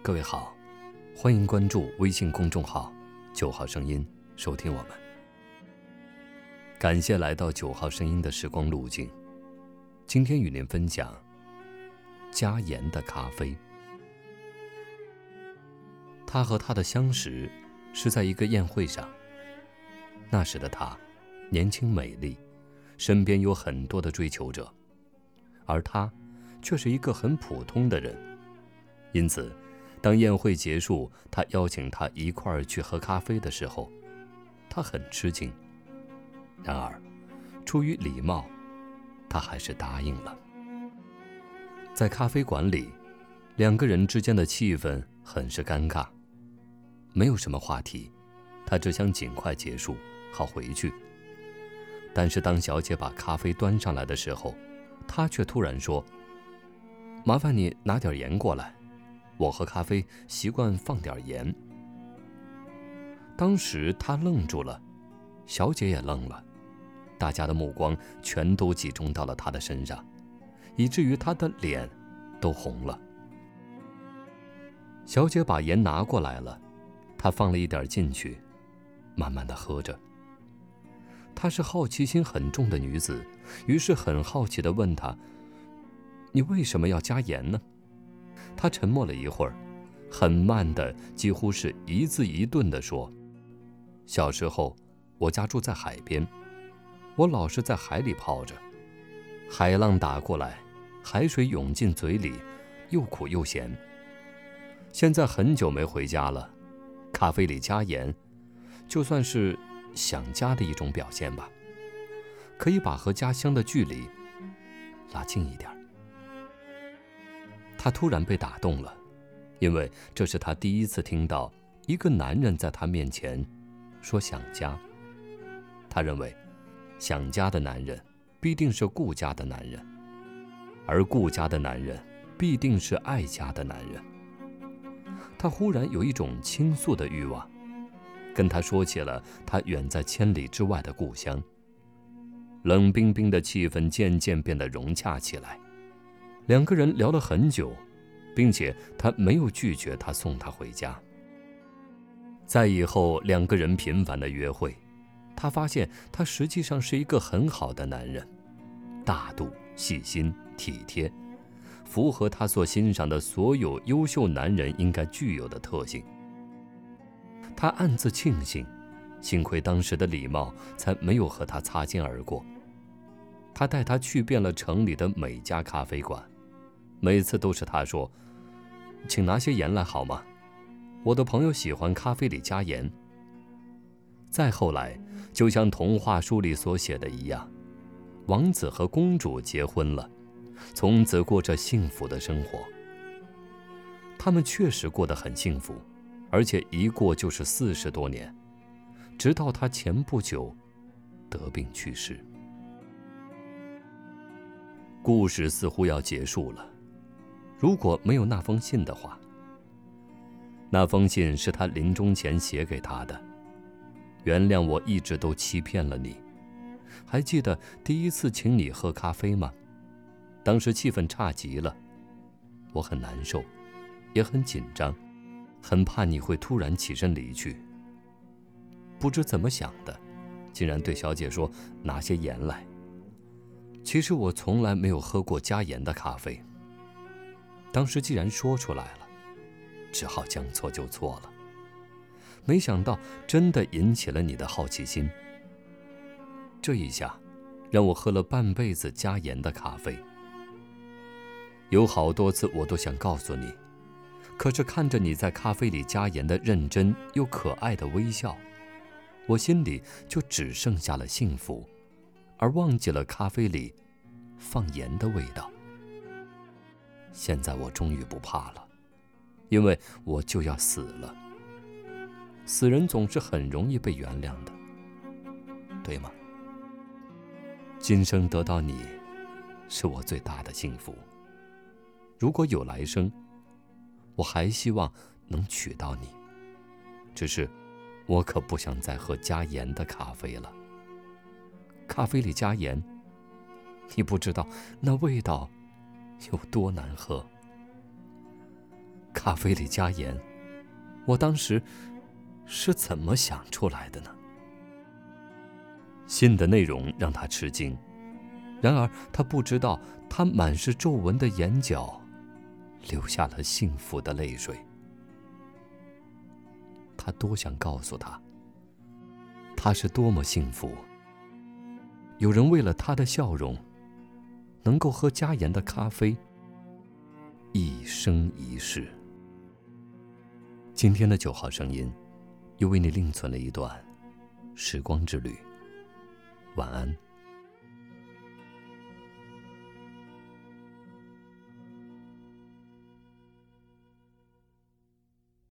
各位好，欢迎关注微信公众号“九号声音”，收听我们。感谢来到九号声音的时光路径。今天与您分享加盐的咖啡。他和他的相识是在一个宴会上。那时的他年轻美丽，身边有很多的追求者，而他却是一个很普通的人，因此。当宴会结束，他邀请他一块儿去喝咖啡的时候，他很吃惊。然而，出于礼貌，他还是答应了。在咖啡馆里，两个人之间的气氛很是尴尬，没有什么话题。他只想尽快结束，好回去。但是当小姐把咖啡端上来的时候，他却突然说：“麻烦你拿点盐过来。”我喝咖啡习惯放点盐。当时他愣住了，小姐也愣了，大家的目光全都集中到了他的身上，以至于他的脸都红了。小姐把盐拿过来了，她放了一点进去，慢慢的喝着。她是好奇心很重的女子，于是很好奇的问他：“你为什么要加盐呢？”他沉默了一会儿，很慢的，几乎是一字一顿的说：“小时候，我家住在海边，我老是在海里泡着，海浪打过来，海水涌进嘴里，又苦又咸。现在很久没回家了，咖啡里加盐，就算是想家的一种表现吧，可以把和家乡的距离拉近一点。”他突然被打动了，因为这是他第一次听到一个男人在他面前说想家。他认为，想家的男人必定是顾家的男人，而顾家的男人必定是爱家的男人。他忽然有一种倾诉的欲望，跟他说起了他远在千里之外的故乡。冷冰冰的气氛渐渐变得融洽起来。两个人聊了很久，并且他没有拒绝他送她回家。在以后两个人频繁的约会，他发现他实际上是一个很好的男人，大度、细心、体贴，符合他所欣赏的所有优秀男人应该具有的特性。他暗自庆幸，幸亏当时的礼貌才没有和他擦肩而过。他带他去遍了城里的每家咖啡馆。每次都是他说：“请拿些盐来好吗？我的朋友喜欢咖啡里加盐。”再后来，就像童话书里所写的一样，王子和公主结婚了，从此过着幸福的生活。他们确实过得很幸福，而且一过就是四十多年，直到他前不久得病去世。故事似乎要结束了。如果没有那封信的话，那封信是他临终前写给他的。原谅我一直都欺骗了你。还记得第一次请你喝咖啡吗？当时气氛差极了，我很难受，也很紧张，很怕你会突然起身离去。不知怎么想的，竟然对小姐说拿些盐来。其实我从来没有喝过加盐的咖啡。当时既然说出来了，只好将错就错了。没想到真的引起了你的好奇心。这一下，让我喝了半辈子加盐的咖啡。有好多次我都想告诉你，可是看着你在咖啡里加盐的认真又可爱的微笑，我心里就只剩下了幸福，而忘记了咖啡里放盐的味道。现在我终于不怕了，因为我就要死了。死人总是很容易被原谅的，对吗？今生得到你，是我最大的幸福。如果有来生，我还希望能娶到你。只是，我可不想再喝加盐的咖啡了。咖啡里加盐，你不知道那味道。有多难喝？咖啡里加盐，我当时是怎么想出来的呢？信的内容让他吃惊，然而他不知道，他满是皱纹的眼角流下了幸福的泪水。他多想告诉他，他是多么幸福，有人为了他的笑容，能够喝加盐的咖啡，一生一世。今天的九号声音，又为你另存了一段时光之旅。晚安。